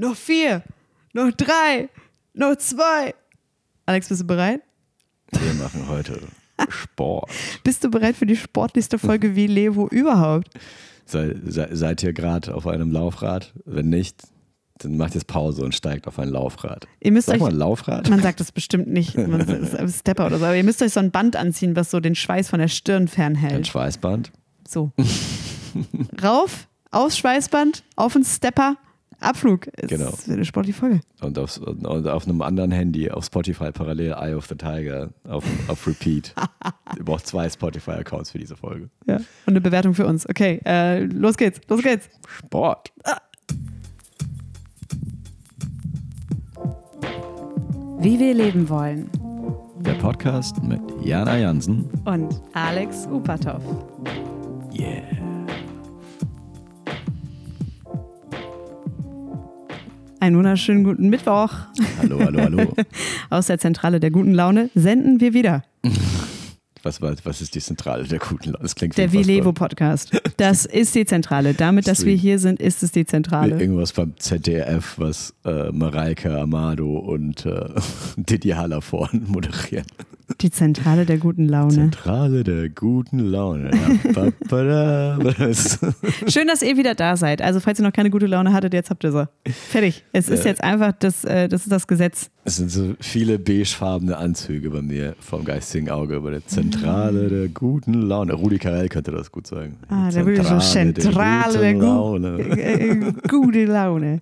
noch vier, noch drei, noch zwei. Alex, bist du bereit? Wir machen heute Sport. Bist du bereit für die sportlichste Folge wie Levo überhaupt? Sei, sei, seid ihr gerade auf einem Laufrad? Wenn nicht, dann macht jetzt Pause und steigt auf ein Laufrad. Ihr müsst Sag euch, mal Laufrad. man sagt das bestimmt nicht, man ein Stepper oder so, aber ihr müsst euch so ein Band anziehen, was so den Schweiß von der Stirn Ein fernhält. Schweißband. So. Rauf, aufs Schweißband, auf den Stepper, Abflug. Es Genau. ist eine sportliche Folge. Und, aufs, und auf einem anderen Handy auf Spotify parallel Eye of the Tiger auf, auf Repeat. Ihr braucht zwei Spotify-Accounts für diese Folge. Ja. Und eine Bewertung für uns. Okay, äh, los geht's, los geht's. Sport. Wie wir leben wollen. Der Podcast mit Jana Jansen. Und Alex Upatov. Yeah. Einen wunderschönen guten Mittwoch. Hallo, hallo, hallo. Aus der Zentrale der guten Laune senden wir wieder. Was, was, was ist die Zentrale der guten Laune? Das klingt Der Vilevo Podcast. Das ist die Zentrale. Damit, dass wir Stream. hier sind, ist es die Zentrale. Irgendwas beim ZDF, was äh, Mareike Amado und äh, Didi Hallervorn moderieren. Die Zentrale der guten Laune. Zentrale der guten Laune. Schön, dass ihr wieder da seid. Also, falls ihr noch keine gute Laune hattet, jetzt habt ihr sie. Fertig. Es ist jetzt einfach das, äh, das ist das Gesetz. Es sind so viele beigefarbene Anzüge bei mir vom geistigen Auge. Bei der Zentrale der guten Laune. Rudi Carell könnte das gut sagen. Ah, der würde so Zentrale der, guten gu Laune. äh, gute Laune.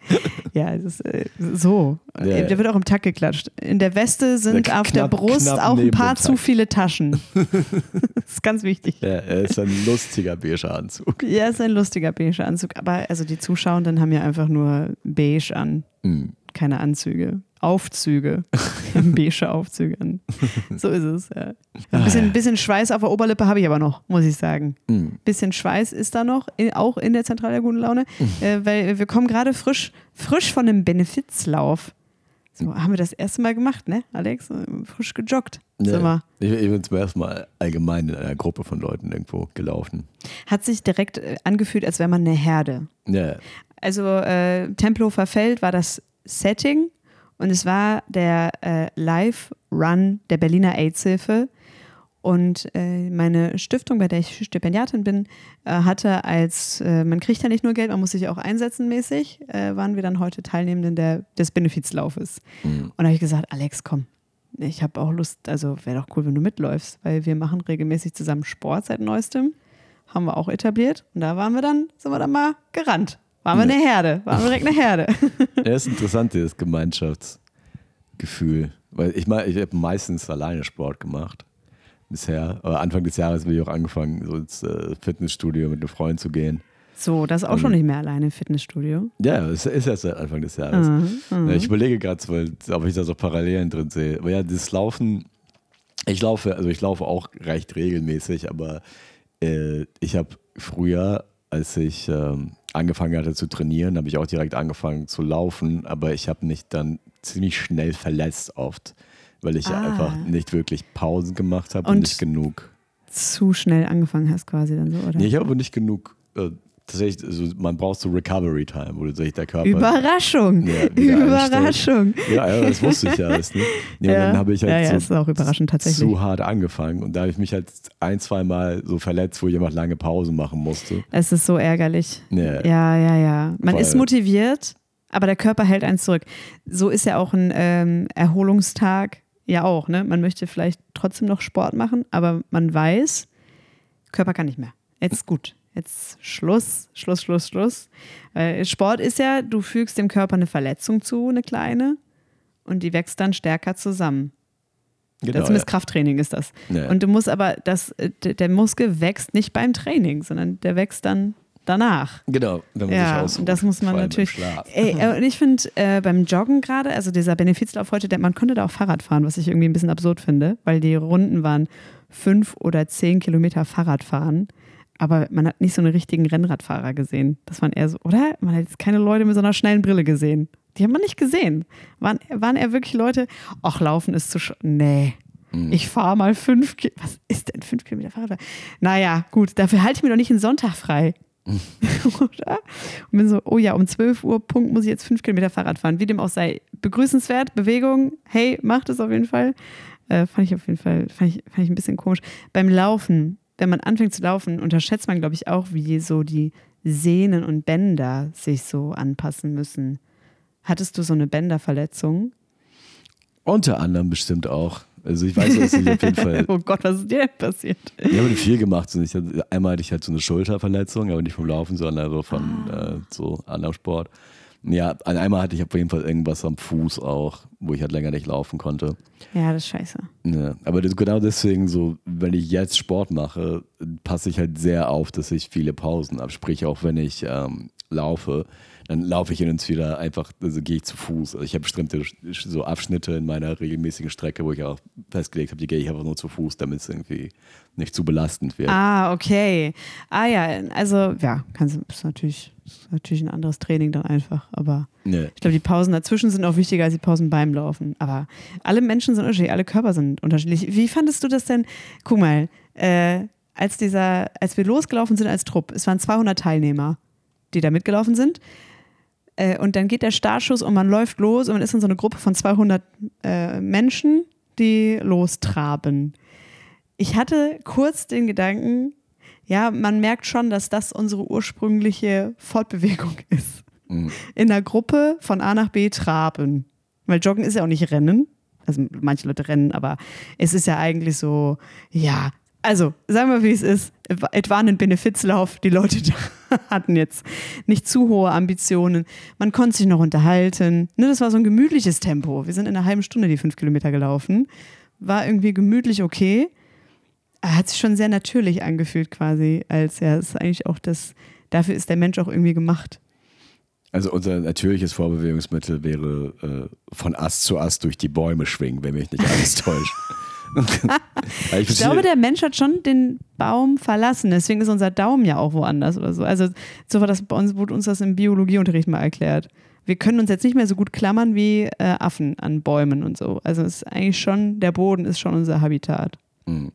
Ja, es ist äh, so. Ja. Der wird auch im Takt geklatscht. In der Weste sind Ja, auf der Brust auch ein neben paar zu viele Taschen. das ist ganz wichtig. Ja, er ist ein lustiger beiger Anzug. Ja, ist ein lustiger beige Anzug. Aber also die Zuschauenden haben ja einfach nur beige an. Mhm. Keine Anzüge. Aufzüge. Beige Aufzüge an. So ist es. Ja. Ein bisschen, ein bisschen Schweiß auf der Oberlippe habe ich aber noch, muss ich sagen. Mhm. bisschen Schweiß ist da noch, in, auch in der Zentrale der guten Laune, äh, weil wir kommen gerade frisch, frisch von einem Benefizlauf. So haben wir das erste Mal gemacht, ne, Alex? Frisch gejoggt. Ja. Ich, ich bin zum ersten Mal allgemein in einer Gruppe von Leuten irgendwo gelaufen. Hat sich direkt äh, angefühlt, als wäre man eine Herde. Ja, Also äh, Tempelhofer Feld war das Setting und es war der äh, Live-Run der Berliner AIDS-Hilfe. Und äh, meine Stiftung, bei der ich Stipendiatin bin, äh, hatte als, äh, man kriegt ja nicht nur Geld, man muss sich auch einsetzen mäßig, äh, waren wir dann heute Teilnehmenden der, des Benefizlaufes. Mhm. Und da habe ich gesagt, Alex, komm, ich habe auch Lust, also wäre doch cool, wenn du mitläufst, weil wir machen regelmäßig zusammen Sport seit neuestem. Haben wir auch etabliert. Und da waren wir dann, sind wir dann mal gerannt. Waren wir eine Herde, waren wir direkt eine Herde. Ja, ist interessant, dieses Gemeinschaftsgefühl. Weil ich meine, ich habe meistens alleine Sport gemacht bisher. Aber Anfang des Jahres habe ich auch angefangen, so ins äh, Fitnessstudio mit einem Freund zu gehen. So, das ist auch schon nicht mehr alleine im Fitnessstudio. Ja, es ist erst seit Anfang des Jahres. Mhm. Ja, Ich überlege gerade, ob ich da so Parallelen drin sehe. Aber ja, das Laufen, ich laufe, also ich laufe auch recht regelmäßig, aber äh, ich habe früher, als ich ähm, angefangen hatte zu trainieren, habe ich auch direkt angefangen zu laufen, aber ich habe mich dann ziemlich schnell verletzt oft, weil ich Ah. einfach nicht wirklich Pausen gemacht habe und, Und- nicht genug. Zu schnell angefangen hast quasi dann so, oder? Nee, ich habe aber nicht genug. Äh, tatsächlich, also man braucht so Recovery Time, wo sich der Körper Überraschung! Ja, Überraschung! Ja, ja, das wusste ich ja alles. Ne? Ja, Ja. dann habe ich halt Ja, ja, so ist auch überraschend tatsächlich. zu hart angefangen und da habe ich mich halt ein, zwei Mal so verletzt, wo ich einfach lange Pause machen musste. Es ist so ärgerlich. Ja. Ja, ja, ja. Man Weil- ist motiviert, aber der Körper hält eins zurück. So ist ja auch ein ähm, Erholungstag ja auch. Ne? Man möchte vielleicht trotzdem noch Sport machen, aber man weiß, Körper kann nicht mehr. Jetzt gut. Jetzt Schluss, Schluss, Schluss, Schluss. Weil Sport ist ja, du fügst dem Körper eine Verletzung zu, eine kleine, und die wächst dann stärker zusammen. Genau, Zumindest ja. Krafttraining ist das. Ja. Und du musst aber, das, äh, der Muskel wächst nicht beim Training, sondern der wächst dann danach. Genau, wenn man sich Ja, ausruht, und das muss man natürlich. Ey, und ich finde äh, beim Joggen gerade, also dieser Benefizlauf heute, der, man konnte da auch Fahrrad fahren, was ich irgendwie ein bisschen absurd finde, weil die Runden waren fünf oder zehn Kilometer Fahrrad fahren. Aber man hat nicht so einen richtigen Rennradfahrer gesehen. Das waren eher so, oder? Man hat jetzt keine Leute mit so einer schnellen Brille gesehen. Die haben wir nicht gesehen. Waren, waren eher wirklich Leute, ach, laufen ist zu sch Nee. Mhm. Ich fahre mal fünf Kilometer. Was ist denn fünf Kilometer Fahrrad? Naja, gut, dafür halte ich mir doch nicht einen Sonntag frei. Oder? Und bin so, oh ja, um 12 Uhr Punkt muss ich jetzt fünf Kilometer Fahrrad fahren. Wie dem auch sei. Begrüßenswert, Bewegung, hey, macht es auf jeden Fall. Äh, fand ich auf jeden Fall, fand ich, fand ich ein bisschen komisch. Beim Laufen, wenn man anfängt zu laufen, unterschätzt man, glaube ich, auch, wie so die Sehnen und Bänder sich so anpassen müssen. Hattest du so eine Bänderverletzung? Unter anderem bestimmt auch. Also ich weiß, dass ich auf jeden Fall. oh Gott, was ist dir denn passiert? Ich habe viel gemacht. Ich hatte, einmal hatte ich halt so eine Schulterverletzung, aber nicht vom Laufen, sondern so von ah. äh, so anderem Sport. Ja, einmal hatte ich auf jeden Fall irgendwas am Fuß auch, wo ich halt länger nicht laufen konnte. Ja, das ist scheiße. Ja, aber das, genau deswegen so, wenn ich jetzt Sport mache, passe ich halt sehr auf, dass ich viele Pausen habe. Sprich, auch wenn ich ähm, laufe, dann laufe ich hin und wieder einfach, also gehe ich zu Fuß. Also ich habe bestimmte so Abschnitte in meiner regelmäßigen Strecke, wo ich auch festgelegt habe, die gehe ich einfach nur zu Fuß, damit es irgendwie nicht zu belastend wird. Ah, okay. Ah ja, also ja, kannst ist natürlich ist natürlich ein anderes Training dann einfach, aber nee. ich glaube, die Pausen dazwischen sind auch wichtiger als die Pausen beim Laufen. Aber alle Menschen sind unterschiedlich, alle Körper sind unterschiedlich. Wie fandest du das denn? Guck mal, äh, als dieser, als wir losgelaufen sind als Trupp, es waren 200 Teilnehmer, die da mitgelaufen sind. Äh, und dann geht der Startschuss und man läuft los und man ist in so eine Gruppe von 200 äh, Menschen, die lostraben. Ich hatte kurz den Gedanken, ja, man merkt schon, dass das unsere ursprüngliche Fortbewegung ist. Mhm. In der Gruppe von A nach B traben. Weil Joggen ist ja auch nicht Rennen. Also manche Leute rennen, aber es ist ja eigentlich so, ja, also, sagen wir, wie es ist. Es war ein Benefizlauf. Die Leute hatten jetzt nicht zu hohe Ambitionen. Man konnte sich noch unterhalten. Ne, das war so ein gemütliches Tempo. Wir sind in einer halben Stunde die fünf Kilometer gelaufen. War irgendwie gemütlich okay. Er hat sich schon sehr natürlich angefühlt, quasi. Als ja, ist eigentlich auch das. Dafür ist der Mensch auch irgendwie gemacht. Also unser natürliches Vorbewegungsmittel wäre äh, von Ast zu Ast durch die Bäume schwingen, wenn mich nicht alles täuscht. ich, ich glaube, der Mensch hat schon den Baum verlassen. Deswegen ist unser Daumen ja auch woanders oder so. Also so war das bei uns, wurde uns das im Biologieunterricht mal erklärt. Wir können uns jetzt nicht mehr so gut klammern wie äh, Affen an Bäumen und so. Also es ist eigentlich schon, der Boden ist schon unser Habitat. Mhm.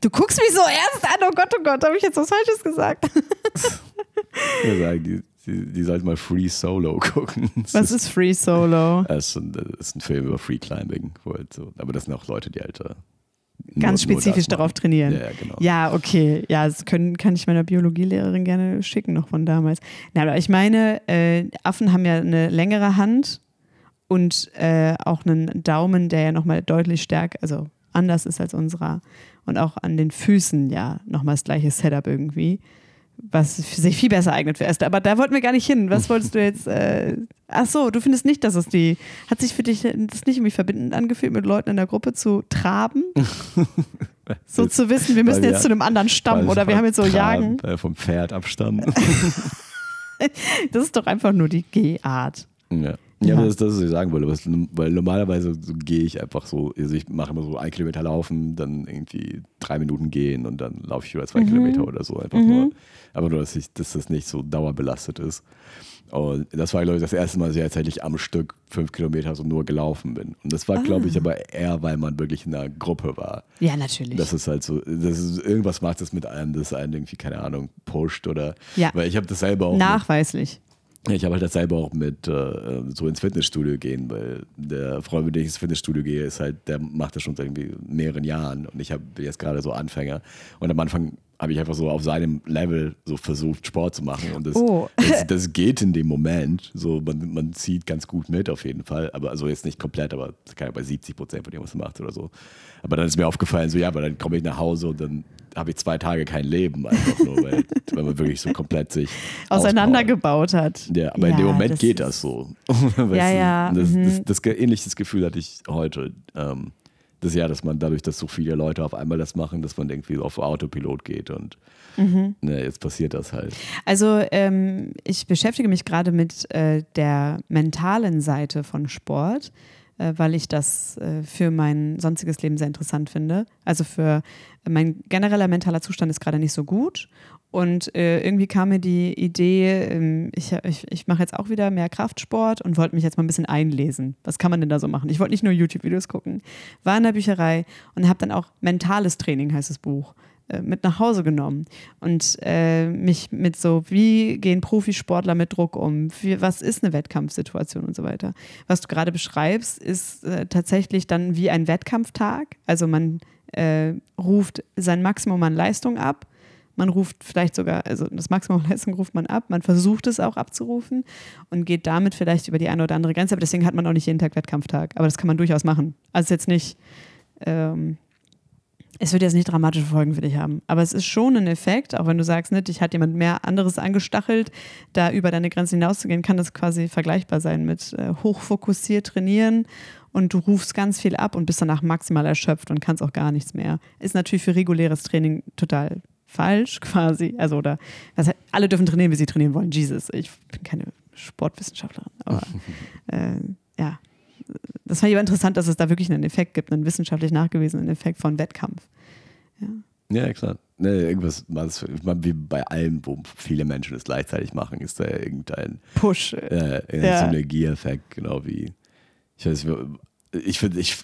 Du guckst mich so ernst an, oh Gott, oh Gott, habe ich jetzt was Falsches gesagt? ja, sagen die die, die sollten mal Free Solo gucken. Was ist Free Solo? Das ist ein, das ist ein Film über Free Climbing. Halt so, aber das sind auch Leute, die halt. Ganz nur, spezifisch nur darauf trainieren. Ja, genau. ja, okay. Ja, das können, kann ich meiner Biologielehrerin gerne schicken, noch von damals. Na, aber ich meine, äh, Affen haben ja eine längere Hand und äh, auch einen Daumen, der ja nochmal deutlich stärker, also anders ist als unserer. Und auch an den Füßen ja nochmal das gleiche Setup irgendwie was sich viel besser eignet für Esther. Aber da wollten wir gar nicht hin. Was wolltest du jetzt? Äh, ach so, du findest nicht, dass es die. Hat sich für dich das nicht irgendwie verbindend angefühlt, mit Leuten in der Gruppe zu traben? so zu wissen, wir müssen jetzt zu einem anderen Stamm oder wir haben jetzt so Jagen. Äh, vom Pferd abstammen. das ist doch einfach nur die Gehart. Ja. Ja, aber das ist das, was ich sagen wollte. Weil normalerweise so gehe ich einfach so, also ich mache immer so ein Kilometer laufen, dann irgendwie drei Minuten gehen und dann laufe ich über zwei mhm. Kilometer oder so. Einfach mhm. nur, aber nur, dass, ich, dass das nicht so dauerbelastet ist. Und das war, glaube ich, das erste Mal, dass ich tatsächlich am Stück fünf Kilometer so nur gelaufen bin. Und das war, ah. glaube ich, aber eher, weil man wirklich in einer Gruppe war. Ja, natürlich. Das ist halt so, das ist, irgendwas macht das mit einem, das einen irgendwie, keine Ahnung, pusht oder. Ja. Weil ich habe das selber auch. Nachweislich. Ich habe halt das selber auch mit äh, so ins Fitnessstudio gehen, weil der Freund, mit dem ich ins Fitnessstudio gehe, ist halt, der macht das schon seit irgendwie mehreren Jahren und ich habe jetzt gerade so Anfänger. Und am Anfang habe ich einfach so auf seinem Level so versucht, Sport zu machen. Und das, oh. das, das, geht in dem Moment. So, man, man zieht ganz gut mit auf jeden Fall. Aber also jetzt nicht komplett, aber ja bei 70 Prozent von dem, was man macht oder so. Aber dann ist mir aufgefallen, so ja, aber dann komme ich nach Hause und dann habe ich zwei Tage kein Leben, einfach nur, weil, weil man wirklich so komplett sich auseinandergebaut hat. Ja, aber ja, in dem Moment geht das so. ja, ja. Das, mhm. das, ähnliches Gefühl hatte ich heute. Ähm, das ja, dass man dadurch, dass so viele Leute auf einmal das machen, dass man irgendwie auf Autopilot geht und mhm. ne, jetzt passiert das halt. Also ähm, ich beschäftige mich gerade mit äh, der mentalen Seite von Sport äh, weil ich das äh, für mein sonstiges Leben sehr interessant finde. Also für mein genereller mentaler Zustand ist gerade nicht so gut. Und äh, irgendwie kam mir die Idee, ähm, ich, ich, ich mache jetzt auch wieder mehr Kraftsport und wollte mich jetzt mal ein bisschen einlesen. Was kann man denn da so machen? Ich wollte nicht nur YouTube-Videos gucken. War in der Bücherei und habe dann auch mentales Training, heißt das Buch, äh, mit nach Hause genommen und äh, mich mit so, wie gehen Profisportler mit Druck um? Wie, was ist eine Wettkampfsituation und so weiter? Was du gerade beschreibst, ist äh, tatsächlich dann wie ein Wettkampftag. Also man äh, ruft sein Maximum an Leistung ab. Man ruft vielleicht sogar, also das Maximum Leistung ruft man ab. Man versucht es auch abzurufen und geht damit vielleicht über die eine oder andere Grenze. Aber deswegen hat man auch nicht jeden Tag Wettkampftag. Aber das kann man durchaus machen. Also jetzt nicht. Ähm, es wird jetzt nicht dramatische Folgen für dich haben, aber es ist schon ein Effekt, auch wenn du sagst, nicht, dich hat jemand mehr anderes angestachelt, da über deine Grenzen hinauszugehen, kann das quasi vergleichbar sein mit äh, hochfokussiert trainieren und du rufst ganz viel ab und bist danach maximal erschöpft und kannst auch gar nichts mehr. Ist natürlich für reguläres Training total falsch quasi, also oder heißt, alle dürfen trainieren, wie sie trainieren wollen. Jesus, ich bin keine Sportwissenschaftlerin, aber äh, ja, das fand ich aber interessant, dass es da wirklich einen Effekt gibt, einen wissenschaftlich nachgewiesenen Effekt von Wettkampf. Ja, ja klar. Ne, irgendwas, wie bei allem, wo viele Menschen es gleichzeitig machen, ist da irgendein Push. Äh, ja. Synergieeffekt, genau wie. Ich weiß, ich finde, ich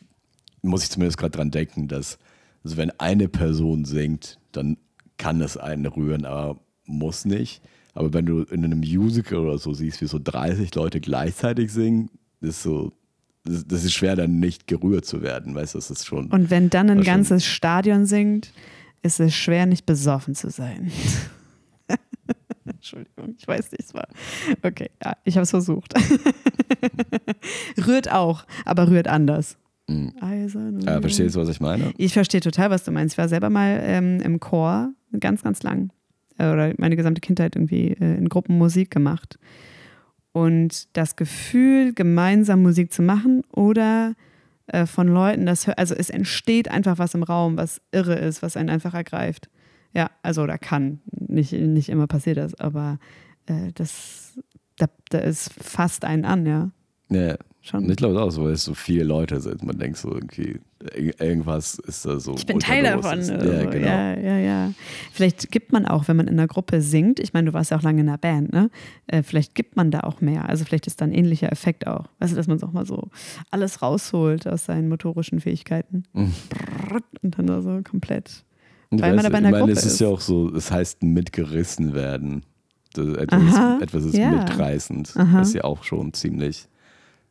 muss ich zumindest gerade dran denken, dass also wenn eine Person singt, dann kann das einen rühren, aber muss nicht. Aber wenn du in einem Musical oder so siehst, wie so 30 Leute gleichzeitig singen, ist so, das, das, ist schwer, dann nicht gerührt zu werden, weißt du, das ist schon. Und wenn dann ein ganzes Stadion singt, ist es schwer, nicht besoffen zu sein. Entschuldigung, ich weiß nicht, es war. Okay, ja, ich habe es versucht. rührt auch, aber rührt anders. Mhm. Eisern. Ja, verstehst du, was ich meine? Ich verstehe total, was du meinst. Ich war selber mal ähm, im Chor, ganz, ganz lang. Äh, oder meine gesamte Kindheit irgendwie äh, in Gruppen Musik gemacht. Und das Gefühl, gemeinsam Musik zu machen oder äh, von Leuten, das, also es entsteht einfach was im Raum, was irre ist, was einen einfach ergreift. Ja, also oder kann. Nicht, nicht immer passiert das, aber äh, das, da, da ist fast einen an, ja. Ja, Schon. Ich glaube auch so, weil es so viele Leute sind. Man denkt so irgendwie, irgendwas ist da so. Ich bin Teil davon. Ja, genau. ja, ja, ja. Vielleicht gibt man auch, wenn man in einer Gruppe singt, ich meine, du warst ja auch lange in einer Band, ne? Äh, vielleicht gibt man da auch mehr. Also vielleicht ist da ein ähnlicher Effekt auch. Weißt du, dass man es auch mal so alles rausholt aus seinen motorischen Fähigkeiten. Mhm. Und dann da so komplett. Weil man da bei einer ich meine, Gruppe es ist, ist ja auch so, es heißt mitgerissen werden. Etwas, Aha, etwas ist ja. mitreißend. Aha. Das ist ja auch schon ziemlich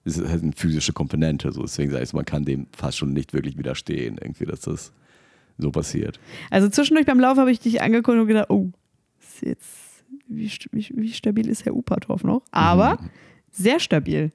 ist halt eine physische Komponente. So. Deswegen sage ich, man kann dem fast schon nicht wirklich widerstehen, irgendwie, dass das so passiert. Also zwischendurch beim Lauf habe ich dich angeguckt und gedacht, oh, ist jetzt, wie, wie, wie stabil ist Herr Upatorf noch? Aber mhm. sehr stabil.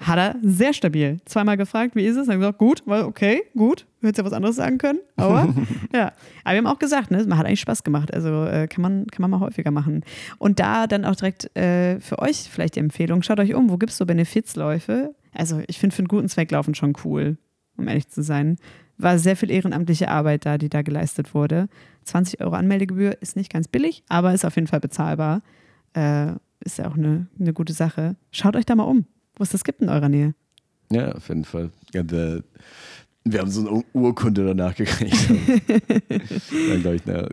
Hat er sehr stabil. Zweimal gefragt, wie ist es? Dann gesagt, gut, weil okay, gut. Hättest ja was anderes sagen können. Aber ja. Aber wir haben auch gesagt, ne, man hat eigentlich Spaß gemacht. Also äh, kann, man, kann man mal häufiger machen. Und da dann auch direkt äh, für euch vielleicht die Empfehlung, schaut euch um, wo gibt es so Benefizläufe? Also ich finde für einen guten Zweck laufen schon cool, um ehrlich zu sein. War sehr viel ehrenamtliche Arbeit da, die da geleistet wurde. 20 Euro Anmeldegebühr ist nicht ganz billig, aber ist auf jeden Fall bezahlbar. Äh, ist ja auch eine, eine gute Sache. Schaut euch da mal um, wo es das gibt in eurer Nähe. Ja, auf jeden Fall. Ja, der, wir haben so eine Urkunde danach gekriegt. Dann, glaube ich, eine,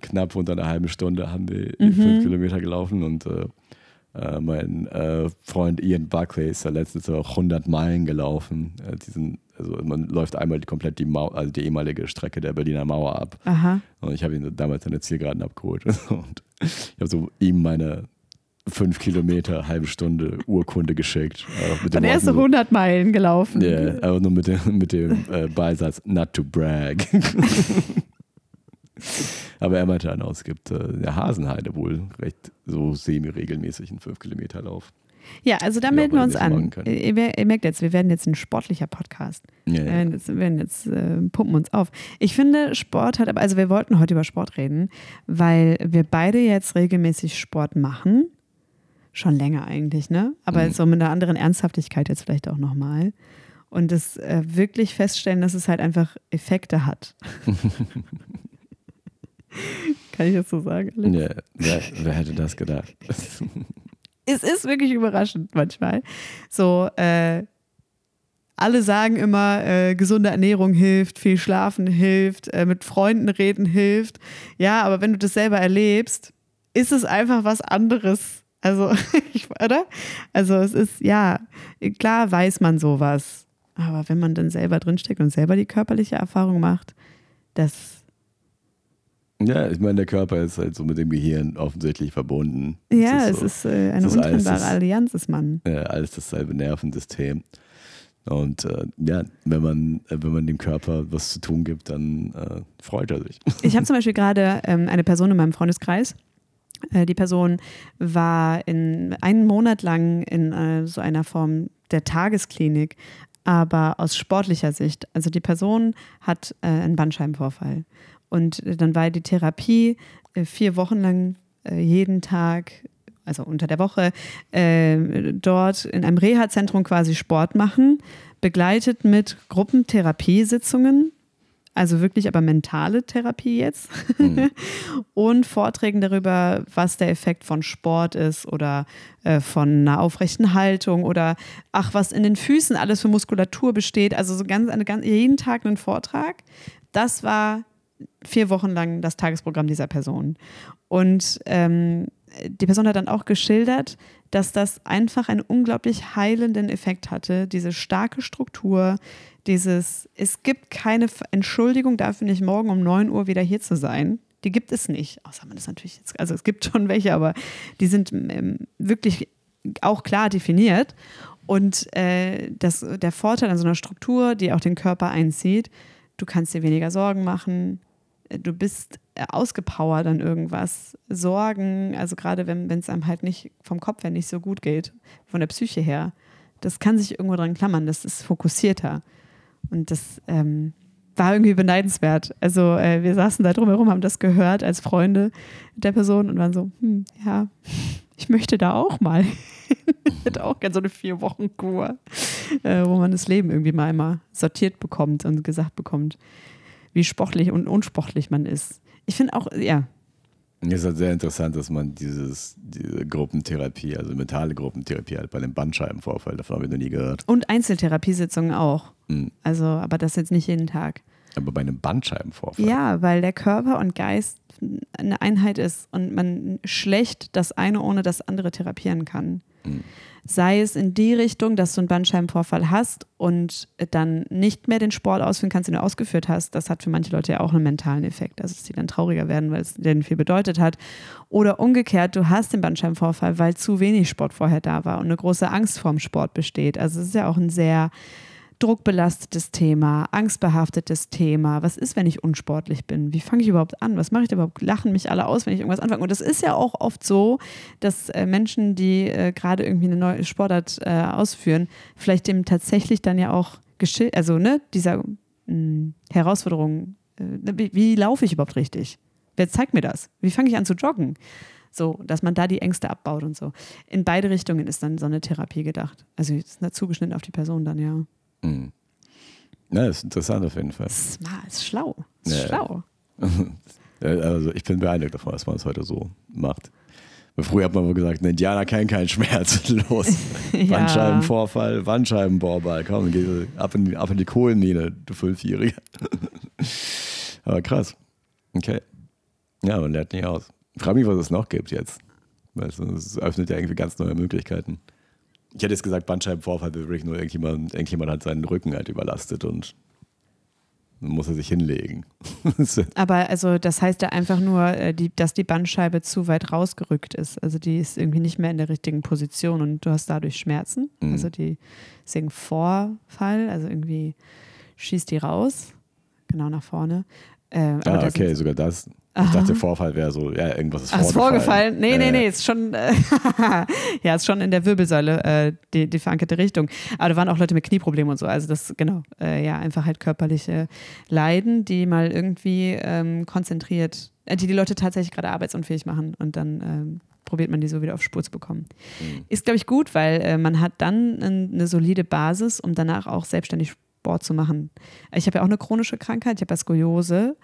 knapp unter einer halben Stunde haben wir mhm. fünf Kilometer gelaufen und äh, äh, mein äh, Freund Ian Buckley ist ja letztens auch 100 Meilen gelaufen. Äh, diesen, also man läuft einmal komplett die, Mau also die ehemalige Strecke der Berliner Mauer ab. Aha. Und ich habe ihn damals in der Zielgeraden abgeholt. Und ich habe so ihm meine fünf Kilometer, halbe Stunde Urkunde geschickt. Und er ist so 100 Meilen gelaufen. Ja, yeah, aber nur mit dem, mit dem äh, Beisatz, not to brag. aber er meinte dann auch, es gibt äh, der Hasenheide wohl recht so semi-regelmäßig einen 5-Kilometer-Lauf. Ja, also da melden wir uns an. Ihr, ihr, merkt jetzt, wir werden jetzt ein sportlicher Podcast. Ja, ja. Wir werden jetzt, wir werden jetzt äh, pumpen uns auf. Ich finde, Sport hat, also wir wollten heute über Sport reden, weil wir beide jetzt regelmäßig Sport machen schon länger eigentlich, ne? Aber mhm. so mit einer anderen Ernsthaftigkeit jetzt vielleicht auch nochmal. Und das äh, wirklich feststellen, dass es halt einfach Effekte hat. Kann ich das so sagen? Ja, wer, wer, hätte das gedacht? es ist wirklich überraschend manchmal. So, äh, alle sagen immer, äh, gesunde Ernährung hilft, viel Schlafen hilft, äh, mit Freunden reden hilft. Ja, aber wenn du das selber erlebst, ist es einfach was anderes also, ich, oder? Also, es ist, ja, klar weiß man sowas. Aber wenn man dann selber drinsteckt und selber die körperliche Erfahrung macht, das, Ja, ich meine, der Körper ist halt so mit dem Gehirn offensichtlich verbunden. Ja, es es so, ist äh, eine es ist untrennbare das- Allianz, ist man. äh, alles dasselbe Nervensystem. Und äh, ja, wenn man, wenn man dem Körper was zu tun gibt, dann äh, freut er sich. Ich habe zum Beispiel gerade ähm, eine Person in meinem Freundeskreis. Äh, die Person war in einen Monat lang in äh, so einer Form der Tagesklinik, aber aus sportlicher Sicht. Also die Person hat äh, einen Bandscheibenvorfall. Und äh, dann war die Therapie äh, vier Wochen lang jeden Tag, also unter der Woche, dort in einem Reha-Zentrum quasi Sport machen, begleitet mit Gruppentherapiesitzungen. Also wirklich aber mentale Therapie jetzt. und Vorträgen darüber, was der Effekt von Sport ist oder äh, von einer aufrechten Haltung oder ach, was in den Füßen alles für Muskulatur besteht. Also so ganz, eine, ganz jeden Tag einen Vortrag. Das war vier Wochen lang das Tagesprogramm dieser Person. Und ähm, die Person hat dann auch geschildert, dass das einfach einen unglaublich heilenden Effekt hatte, diese starke Struktur, dieses, es gibt keine Entschuldigung dafür, nicht morgen um 9 Uhr wieder hier zu sein. Die gibt es nicht. Außer man das natürlich jetzt, also es gibt schon welche, aber die sind ähm, wirklich auch klar definiert. Und äh, das, der Vorteil an so einer Struktur, die auch den Körper einzieht, du kannst dir weniger Sorgen machen, du bist äh, ausgepowert an irgendwas. Sorgen, also gerade wenn es einem halt nicht vom Kopf her nicht so gut geht, von der Psyche her, das kann sich irgendwo dran klammern, das ist fokussierter. Und das ähm, war irgendwie beneidenswert. Also äh, wir saßen da drumherum, haben das gehört als Freunde der Person und waren so, hm, ja, ich möchte da auch mal. ich hätte auch gerne so eine vier Wochen Kur, äh, wo man das Leben irgendwie mal einmal sortiert bekommt und gesagt bekommt, wie sportlich und unsportlich man ist. Ich finde auch, ja, Es ist halt sehr interessant, dass man dieses, diese Gruppentherapie, also mentale Gruppentherapie halt bei dem Bandscheibenvorfall, davon habe ich noch nie gehört. und Einzeltherapiesitzungen auch. Mhm. Also, aber das jetzt nicht jeden Tag. Aber bei einem Bandscheibenvorfall. Ja, weil der Körper und Geist eine Einheit ist und man schlecht das eine ohne das andere therapieren kann. Sei es in die Richtung, dass du einen Bandscheibenvorfall hast und dann nicht mehr den Sport ausführen kannst, den du ausgeführt hast. Das hat für manche Leute ja auch einen mentalen Effekt, dass sie dann trauriger werden, weil es denen viel bedeutet hat. Oder umgekehrt, du hast den Bandscheibenvorfall, weil zu wenig Sport vorher da war und eine große Angst vorm Sport besteht. Also es ist ja auch ein sehr druckbelastetes Thema, angstbehaftetes Thema. Was ist, wenn ich unsportlich bin? Wie fange ich überhaupt an? Was mache ich da überhaupt? Lachen mich alle aus, wenn ich irgendwas anfange? Und das ist ja auch oft so, dass äh, Menschen, die äh, gerade irgendwie eine neue Sportart äh, ausführen, vielleicht dem tatsächlich dann ja auch geschildert, also ne, dieser mh, Herausforderung, äh, wie, wie laufe ich überhaupt richtig? Wer zeigt mir das? Wie fange ich an zu joggen? So, dass man da die Ängste abbaut und so. In beide Richtungen ist dann so eine Therapie gedacht. Also ist zugeschnitten auf die Person dann, ja. Mhm. Ja, ist interessant auf jeden Fall. Smart, ist schlau. Ist Ja. schlau. Also ich bin beeindruckt davon, dass man es heute so macht. Weil Früher hat man wohl gesagt, ein Indianer kennt keinen Schmerz. Los. Ja. Bandscheibenvorfall, Bandscheibenbohrball, komm, geh ab in, die, ab in die Kohlenmine, du Fünfjähriger. Aber krass. Okay. Ja, man lernt nicht aus. Ich frage mich, was es noch gibt jetzt. Du, es öffnet ja irgendwie ganz neue Möglichkeiten. Ich hätte jetzt gesagt, Bandscheibenvorfall wäre wirklich nur irgendjemand, irgendjemand hat seinen Rücken halt überlastet und dann muss er sich hinlegen. Aber also das heißt ja einfach nur, äh, die, dass die Bandscheibe zu weit rausgerückt ist. Also die ist irgendwie nicht mehr in der richtigen Position und du hast dadurch Schmerzen. Mhm. Also die deswegen Vorfall, also irgendwie schießt die raus, genau nach vorne. Äh, ah, okay, sogar das. Ich Aha. dachte, Vorfall wäre so, ja, irgendwas ist Ach, ist vorgefallen. vorgefallen? Nee, nee, Äh, nee, ist schon, äh, ja, ist schon in der Wirbelsäule äh, die, die verankerte Richtung. Aber da waren auch Leute mit Knieproblemen und so. Also das, genau, äh, ja, einfach halt körperliche Leiden, die mal irgendwie ähm, konzentriert, äh, die die Leute tatsächlich gerade arbeitsunfähig machen und dann ähm, probiert man die so wieder auf Spur zu bekommen. Mhm. Ist, glaube ich, gut, weil äh, man hat dann ein- eine solide Basis, um danach auch selbstständig Sport zu machen. Ich habe ja auch eine chronische Krankheit, ich habe ja Skoliose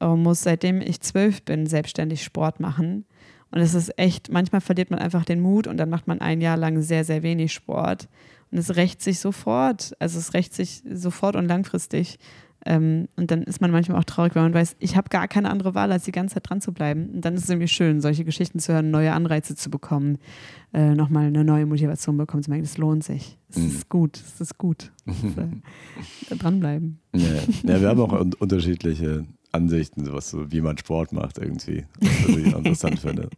und muss seitdem ich zwölf bin selbstständig Sport machen. Und es ist echt, manchmal verliert man einfach den Mut und dann macht man ein Jahr lang sehr, sehr wenig Sport. Und es rächt sich sofort. Also es rächt sich sofort und langfristig. Ähm, und dann ist man manchmal auch traurig, weil man weiß, ich habe gar keine andere Wahl, als die ganze Zeit dran zu bleiben. Und dann ist es irgendwie schön, solche Geschichten zu hören, neue Anreize zu bekommen, äh, nochmal eine neue Motivation bekommen, zu merken, das lohnt sich. Es Mhm. ist gut, es ist gut. Äh, dranbleiben. Ja, ja, wir haben auch un unterschiedliche Ansichten, sowas so, wie man Sport macht irgendwie. Was ich interessant finde.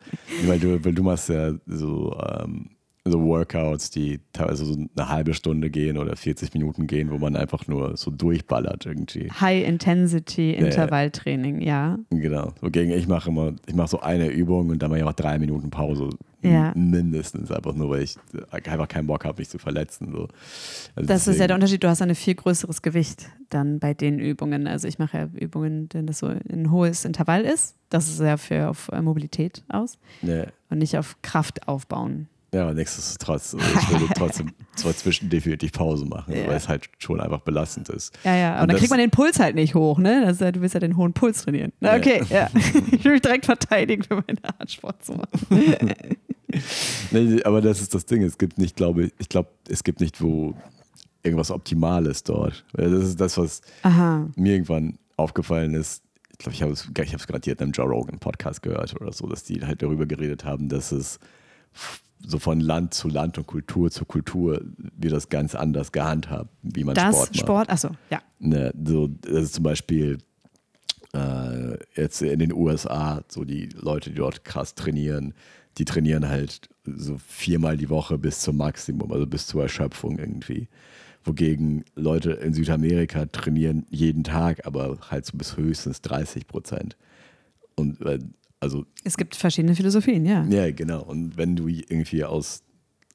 Weil du, weil du machst ja so, ähm, so Workouts, die teilweise so eine halbe Stunde gehen oder 40 Minuten gehen, wo man einfach nur so durchballert irgendwie. High-Intensity-Intervalltraining, ja. Genau. Wogegen ich mache immer, ich mache so eine Übung und dann mache ich auch drei Minuten Pause. Ja. Mindestens, einfach nur, weil ich einfach keinen Bock habe, mich zu verletzen. So. Also Das ist ja deswegen- der Unterschied, du hast ein viel größeres Gewicht dann bei den Übungen. Also ich mache ja Übungen, wenn das so ein hohes Intervall ist. Das ist ja für auf äh, Mobilität aus Ja. und nicht auf Kraft aufbauen. Ja, aber nichtsdestotrotz, also ich würde trotzdem zwar zwischen definitiv Pause machen, Ja. weil es halt schon einfach belastend ist. Ja, ja. Und Und dann kriegt man den Puls halt nicht hoch, ne? Das ja, du willst ja den hohen Puls trainieren. Na, Ja. okay, ja. Ich will mich direkt verteidigen für meine Art Sport zu machen. Nee, aber das ist das Ding. Es gibt nicht, glaube ich, ich glaube, es gibt nicht, wo irgendwas Optimales dort. Das ist das, was Aha. mir irgendwann aufgefallen ist. Ich glaube, ich habe es ich habe es garantiert in einem Joe Rogan Podcast gehört oder so, dass die halt darüber geredet haben, dass es so von Land zu Land und Kultur zu Kultur wird das ganz anders gehandhabt, wie man Das Sport macht. Sport, achso, ja. Ne, so, das ist zum Beispiel äh, jetzt in den USA, so die Leute, die dort krass trainieren, die trainieren halt so viermal die Woche bis zum Maximum, also bis zur Erschöpfung irgendwie. Wogegen Leute in Südamerika trainieren jeden Tag, aber halt so bis höchstens 30 Prozent. Und äh, also Es gibt verschiedene Philosophien, ja. ja, genau. Und wenn du irgendwie aus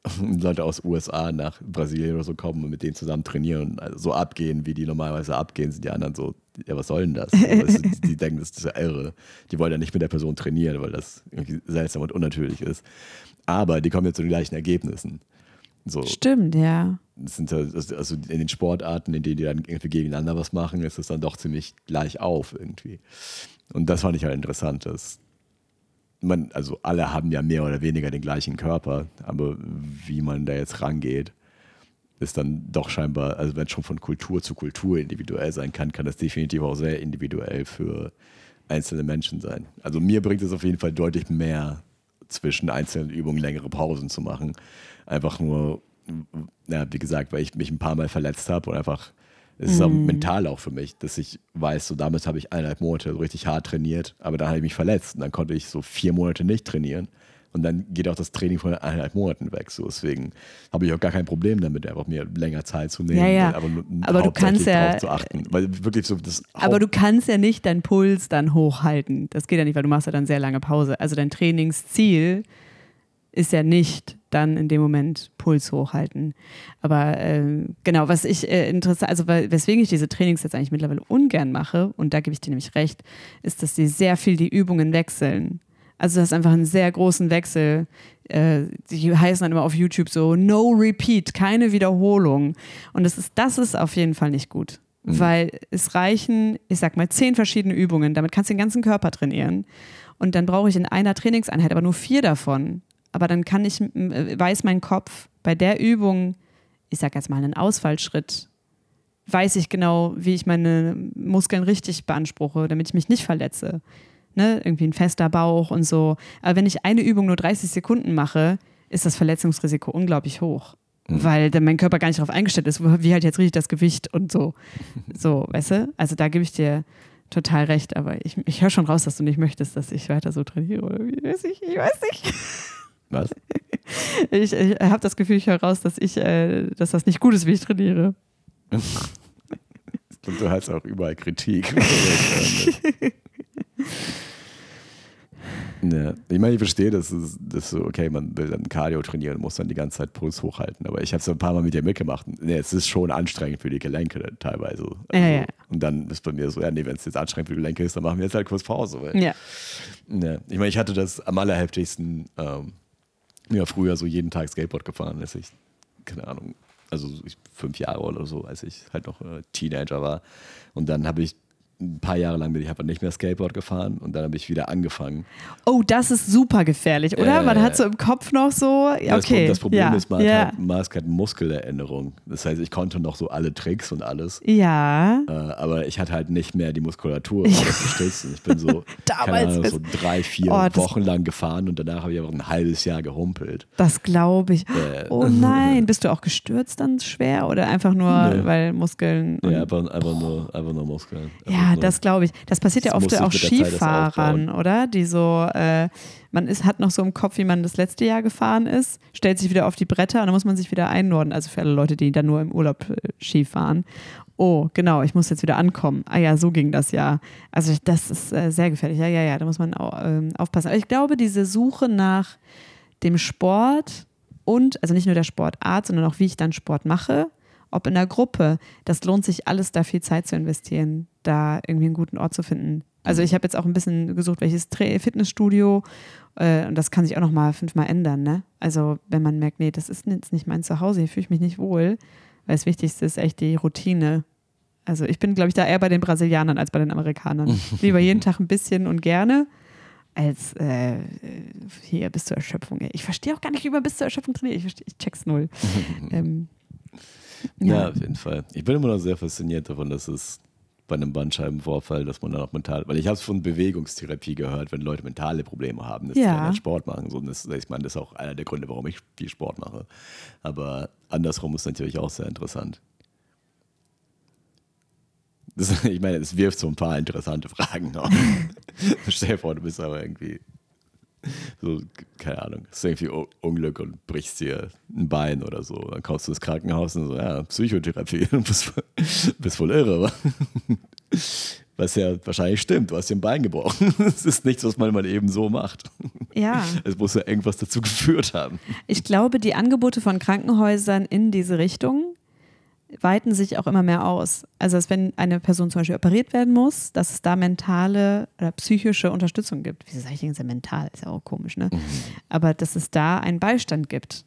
Leute aus USA nach Brasilien oder so kommen und mit denen zusammen trainieren und also so abgehen, wie die normalerweise abgehen, sind die anderen so, ja, was soll denn das? So, weißt du, die, die denken, das ist ja irre. Die wollen ja nicht mit der Person trainieren, weil das irgendwie seltsam und unnatürlich ist. Aber die kommen jetzt zu den gleichen Ergebnissen. So, Stimmt, ja. das sind ja- also in den Sportarten, in denen die dann irgendwie gegeneinander was machen, ist es dann doch ziemlich gleich auf irgendwie. Und das fand ich halt interessant, dass man, also alle haben ja mehr oder weniger den gleichen Körper, aber wie man da jetzt rangeht, ist dann doch scheinbar, also wenn es schon von Kultur zu Kultur individuell sein kann, kann das definitiv auch sehr individuell für einzelne Menschen sein. Also mir bringt es auf jeden Fall deutlich mehr zwischen einzelnen Übungen längere Pausen zu machen. Einfach nur, ja, wie gesagt, weil ich mich ein paar Mal verletzt habe und einfach, es ist auch mental auch für mich, dass ich weiß, so damals habe ich eineinhalb Monate so richtig hart trainiert, aber dann habe ich mich verletzt und dann konnte ich so vier Monate nicht trainieren. Und dann geht auch das Training von eineinhalb Monaten weg. So, deswegen habe ich auch gar kein Problem damit, einfach mir länger Zeit zu nehmen. Ja, ja. Aber, Aber du kannst ja- zu achten. Weil wirklich so das Aber du kannst ja nicht deinen Puls dann hochhalten. Das geht ja nicht, weil du machst ja dann sehr lange Pause. Also dein Trainingsziel ist ja nicht dann in dem Moment Puls hochhalten. Aber ähm, genau, was ich äh, interessant, also weswegen ich diese Trainings jetzt eigentlich mittlerweile ungern mache, und da gebe ich dir nämlich recht, ist, dass sie sehr viel die Übungen wechseln. Also das ist einfach einen sehr großen Wechsel. Äh, die heißen dann immer auf YouTube so No Repeat, keine Wiederholung. Und das ist, das ist auf jeden Fall nicht gut. Weil es reichen, ich sag mal, zehn verschiedene Übungen. Damit kannst du den ganzen Körper trainieren. Und dann brauche ich in einer Trainingseinheit aber nur vier davon. Aber dann kann ich, äh, weiß mein Kopf bei der Übung, ich sag jetzt mal einen Ausfallschritt, weiß ich genau, wie ich meine Muskeln richtig beanspruche, damit ich mich nicht verletze. Ne? Irgendwie ein fester Bauch und so. Aber wenn ich eine Übung nur 30 Sekunden mache, ist das Verletzungsrisiko unglaublich hoch. Weil dann mein Körper gar nicht darauf eingestellt ist, wie halt jetzt richtig das Gewicht und so. So, weißt du? Also da gebe ich dir total recht, aber ich, ich höre schon raus, dass du nicht möchtest, dass ich weiter so trainiere. Oder wie? Weiß ich, ich weiß nicht. Was? Ich, ich habe das Gefühl, ich höre raus, dass ich, äh, dass das nicht gut ist, wie ich trainiere. Glaube, du hast auch überall Kritik. ja. Ich meine, ich verstehe, dass es dass so, okay, man will dann Cardio trainieren und muss dann die ganze Zeit Puls hochhalten. Aber ich habe es ein paar Mal mit dir mitgemacht. Nee, es ist schon anstrengend für die Gelenke teilweise. Also, Ja, ja. Und dann ist bei mir so, ja, nee, wenn es jetzt anstrengend für die Gelenke ist, dann machen wir jetzt halt kurz Pause. Weil, Ja. ja. Ich meine, ich hatte das am allerheftigsten, ähm, ja, früher so jeden Tag Skateboard gefahren, als ich, keine Ahnung, also ich, fünf Jahre oder so, als ich halt noch äh, Teenager war. Und dann habe ich ein paar Jahre lang bin ich einfach nicht mehr Skateboard gefahren und dann habe ich wieder angefangen. Oh, das ist super gefährlich, oder? Äh, man hat so im Kopf noch so, ja, Das, okay. das Problem ja, ist, man ja. hat halt, halt Muskelerinnerung. Das heißt, ich konnte noch so alle Tricks und alles. Ja. Äh, aber ich hatte halt nicht mehr die Muskulatur, um das zu stützen. Ich bin so, Damals Ahnung, so drei, vier Oh, Wochen lang gefahren und danach habe ich einfach ein halbes Jahr gehumpelt. Das glaube ich. Äh, Oh nein, bist du auch gestürzt dann schwer oder einfach nur, Nö. weil Muskeln. Ja, einfach, einfach, nur, einfach nur Muskeln. Ja, Ja, das glaube ich. Das passiert Das ja oft auch Skifahrern, oder? Die so, äh, man ist, hat noch so im Kopf, wie man das letzte Jahr gefahren ist, stellt sich wieder auf die Bretter und dann muss man sich wieder einnorden. Also für alle Leute, die dann nur im Urlaub äh, Ski fahren. Oh, genau, ich muss jetzt wieder ankommen. Ah ja, so ging das ja. Also das ist äh, sehr gefährlich. Ja, ja, ja, da muss man au ähm, aufpassen. Aber ich glaube, diese Suche nach dem Sport und, also nicht nur der Sportart, sondern auch wie ich dann Sport mache, ob in der Gruppe, das lohnt sich alles, da viel Zeit zu investieren, da irgendwie einen guten Ort zu finden. Also ich habe jetzt auch ein bisschen gesucht, welches Fitnessstudio äh, und das kann sich auch noch mal fünfmal ändern. Ne? Also wenn man merkt, nee, das ist jetzt nicht mein Zuhause, hier fühle ich mich nicht wohl, weil das Wichtigste ist echt die Routine. Also ich bin, glaube ich, da eher bei den Brasilianern als bei den Amerikanern. Lieber jeden Tag ein bisschen und gerne, als äh, hier bis zur Erschöpfung. Ich verstehe auch gar nicht, wie man bis zur Erschöpfung trainiert. Ich, ich check's null. ähm, Ja. ja. auf jeden Fall. Ich bin immer noch sehr fasziniert davon, dass es bei einem Bandscheibenvorfall, dass man dann auch mental, weil ich habe es von Bewegungstherapie gehört, wenn Leute mentale Probleme haben, dass Ja. die dann Sport machen. So, das, ich meine, das ist auch einer der Gründe, warum ich viel Sport mache. Aber andersrum ist natürlich auch sehr interessant. Das, ich meine, es wirft so ein paar interessante Fragen auf. Stell dir vor, du bist aber irgendwie so, keine Ahnung, es ist irgendwie Un- Unglück und brichst dir ein Bein oder so. Dann kommst du ins Krankenhaus und so, ja, Psychotherapie, du bist, voll- bist voll irre. wa? Was ja wahrscheinlich stimmt, du hast dir ein Bein gebrochen. Das ist nichts, was man mal eben so macht. ja. Es muss ja irgendwas dazu geführt haben. Ich glaube, die Angebote von Krankenhäusern in diese Richtung weiten sich auch immer mehr aus. Also, dass wenn eine Person zum Beispiel operiert werden muss, dass es da mentale oder psychische Unterstützung gibt. Wieso sage ich jetzt mental? Ist ja auch komisch, ne? Aber dass es da einen Beistand gibt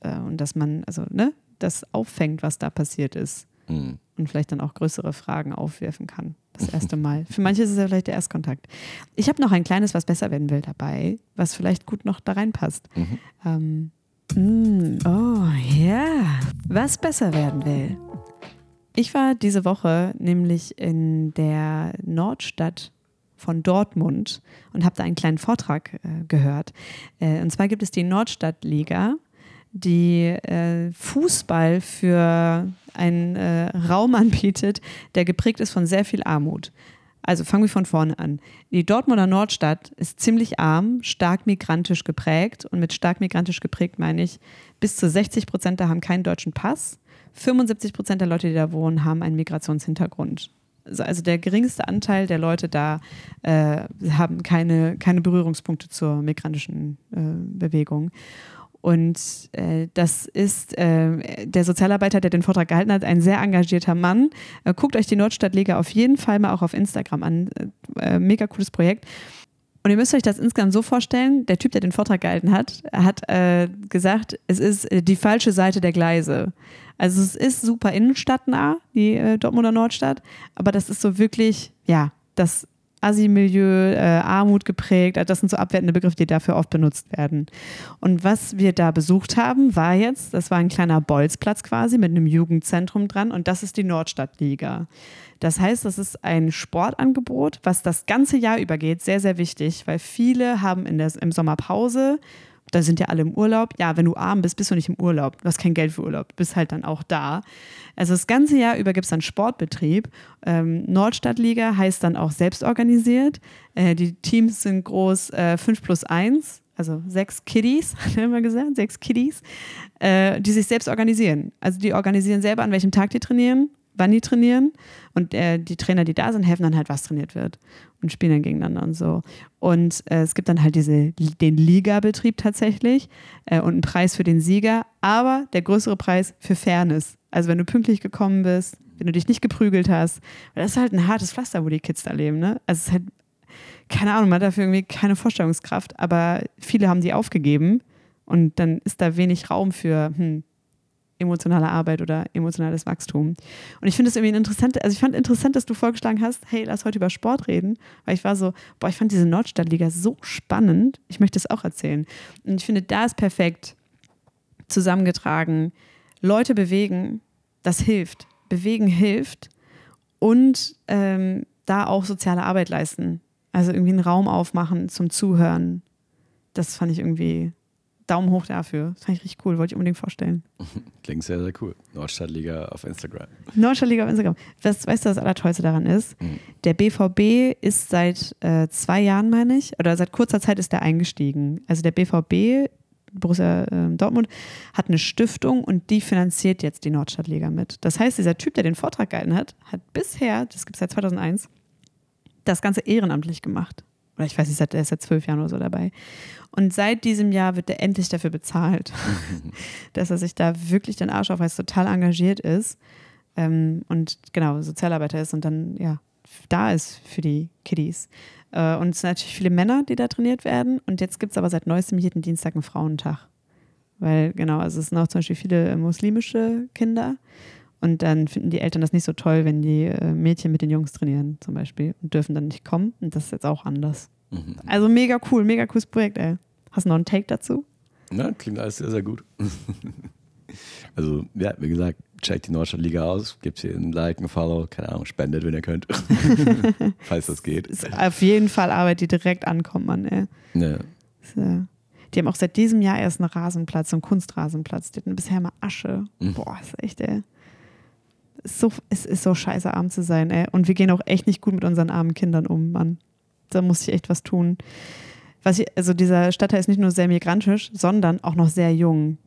äh, und dass man, also, ne, das auffängt, was da passiert ist Mhm. und vielleicht dann auch größere Fragen aufwerfen kann. Das erste Mal. Für manche ist es ja vielleicht der Erstkontakt. Ich habe noch ein kleines, was besser werden will dabei, was vielleicht gut noch da reinpasst. Ähm, mm, oh ja, was besser werden will. Ich war diese Woche nämlich in der Nordstadt von Dortmund und habe da einen kleinen Vortrag äh, gehört. Äh, und zwar gibt es die Nordstadtliga, die äh, Fußball für einen äh, Raum anbietet, der geprägt ist von sehr viel Armut. Also fangen wir von vorne an. Die Dortmunder Nordstadt ist ziemlich arm, stark migrantisch geprägt. Und mit stark migrantisch geprägt meine ich, bis zu 60 Prozent da haben keinen deutschen Pass. 75 Prozent der Leute, die da wohnen, haben einen Migrationshintergrund. Also der geringste Anteil der Leute da äh, haben keine, keine Berührungspunkte zur migrantischen äh, Bewegung. Und äh, das ist äh, der Sozialarbeiter, der den Vortrag gehalten hat, ein sehr engagierter Mann. Äh, guckt euch die Nordstadtliga auf jeden Fall mal auch auf Instagram an. Äh, mega cooles Projekt. Und ihr müsst euch das insgesamt so vorstellen, der Typ, der den Vortrag gehalten hat, hat äh, gesagt, es ist äh, die falsche Seite der Gleise. Also es ist super innenstadtnah, die äh, Dortmunder Nordstadt, aber das ist so wirklich, ja, das Assi-Milieu, äh, Armut geprägt, das sind so abwertende Begriffe, die dafür oft benutzt werden. Und was wir da besucht haben, war jetzt, das war ein kleiner Bolzplatz quasi mit einem Jugendzentrum dran und das ist die Nordstadtliga. Das heißt, das ist ein Sportangebot, was das ganze Jahr über geht, sehr, sehr wichtig, weil viele haben in der, im Sommer Pause, da sind ja alle im Urlaub. Ja, wenn du arm bist, bist du nicht im Urlaub. Du hast kein Geld für Urlaub, bist halt dann auch da. Also das ganze Jahr über gibt es dann Sportbetrieb. Ähm, Nordstadtliga heißt dann auch selbstorganisiert. Äh, die Teams sind groß äh, 5 plus 1, also sechs Kiddies, hat er immer gesagt, sechs Kiddies, äh, die sich selbst organisieren. Also die organisieren selber, an welchem Tag die trainieren, wann die trainieren und äh, die Trainer, die da sind, helfen dann halt, was trainiert wird und spielen dann gegeneinander und so. Und äh, es gibt dann halt diese, den Ligabetrieb tatsächlich äh, und einen Preis für den Sieger, aber der größere Preis für Fairness. Also wenn du pünktlich gekommen bist, wenn du dich nicht geprügelt hast, weil das ist halt ein hartes Pflaster, wo die Kids da leben, ne? Also es ist halt, keine Ahnung, man hat dafür irgendwie keine Vorstellungskraft, aber viele haben die aufgegeben und dann ist da wenig Raum für, hm, emotionale Arbeit oder emotionales Wachstum. Und ich finde es irgendwie interessant, also ich fand interessant, dass du vorgeschlagen hast, hey, lass heute über Sport reden, weil ich war so, boah, ich fand diese Nordstadtliga so spannend, ich möchte es auch erzählen. Und ich finde, da ist perfekt zusammengetragen, Leute bewegen, das hilft. Bewegen hilft und ähm, da auch soziale Arbeit leisten. Also irgendwie einen Raum aufmachen zum Zuhören. Das fand ich irgendwie Daumen hoch dafür. Das fand ich richtig cool, wollte ich unbedingt vorstellen. Klingt sehr, sehr cool. Nordstadtliga auf Instagram. Nordstadtliga auf Instagram. Was, weißt du, was das Allertollste daran ist? Mhm. Der BVB ist seit äh, zwei Jahren, meine ich, oder seit kurzer Zeit ist der eingestiegen. Also der BVB, Borussia äh, Dortmund, hat eine Stiftung und die finanziert jetzt die Nordstadtliga mit. Das heißt, dieser Typ, der den Vortrag gehalten hat, hat bisher, das gibt es seit 2001, das Ganze ehrenamtlich gemacht. Oder ich weiß nicht, der ist seit zwölf Jahren oder so dabei. Und seit diesem Jahr wird er endlich dafür bezahlt, dass er sich da wirklich den Arsch aufreißt, total engagiert ist ähm, und genau Sozialarbeiter ist und dann ja da ist für die Kiddies. Äh, und es sind natürlich viele Männer, die da trainiert werden. Und jetzt gibt es aber seit neuestem jeden Dienstag einen Frauentag. Weil, genau, also es sind auch zum Beispiel viele äh, muslimische Kinder. Und dann finden die Eltern das nicht so toll, wenn die äh, Mädchen mit den Jungs trainieren, zum Beispiel, und dürfen dann nicht kommen. Und das ist jetzt auch anders. Mhm. Also mega cool, mega cooles Projekt, ey. Hast du noch einen Take dazu? Ja, klingt alles sehr, sehr gut. also, ja, wie gesagt, checkt die Nordstadtliga aus, gebt hier ein Like, ein Follow, keine Ahnung, spendet, wenn ihr könnt. Falls das geht. Ist auf jeden Fall Arbeit, die direkt ankommt, Mann, ey. Ja. Äh, die haben auch seit diesem Jahr erst einen Rasenplatz, so einen Kunstrasenplatz. Die hatten bisher mal Asche. Mhm. Boah, ist echt, ey. Es ist, so, es ist so scheiße, arm zu sein, ey. Und wir gehen auch echt nicht gut mit unseren armen Kindern um, Mann. Da muss ich echt was tun. Was ich, also dieser Stadtteil ist nicht nur sehr migrantisch, sondern auch noch sehr jung.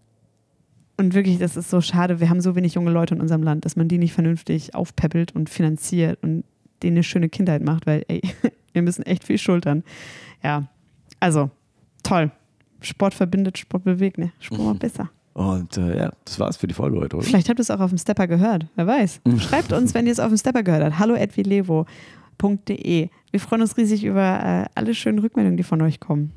Und wirklich, das ist so schade. Wir haben so wenig junge Leute in unserem Land, dass man die nicht vernünftig aufpeppelt und finanziert und denen eine schöne Kindheit macht, weil, ey, wir müssen echt viel schultern. Ja, also, toll. Sport verbindet, Sport bewegt, ne? Sport macht besser. Und äh, ja, das war's für die Folge heute, oder? Vielleicht habt ihr es auch auf dem Stepper gehört. Wer weiß. Schreibt uns, wenn ihr es auf dem Stepper gehört habt. Hallo Wir freuen uns riesig über äh, alle schönen Rückmeldungen, die von euch kommen.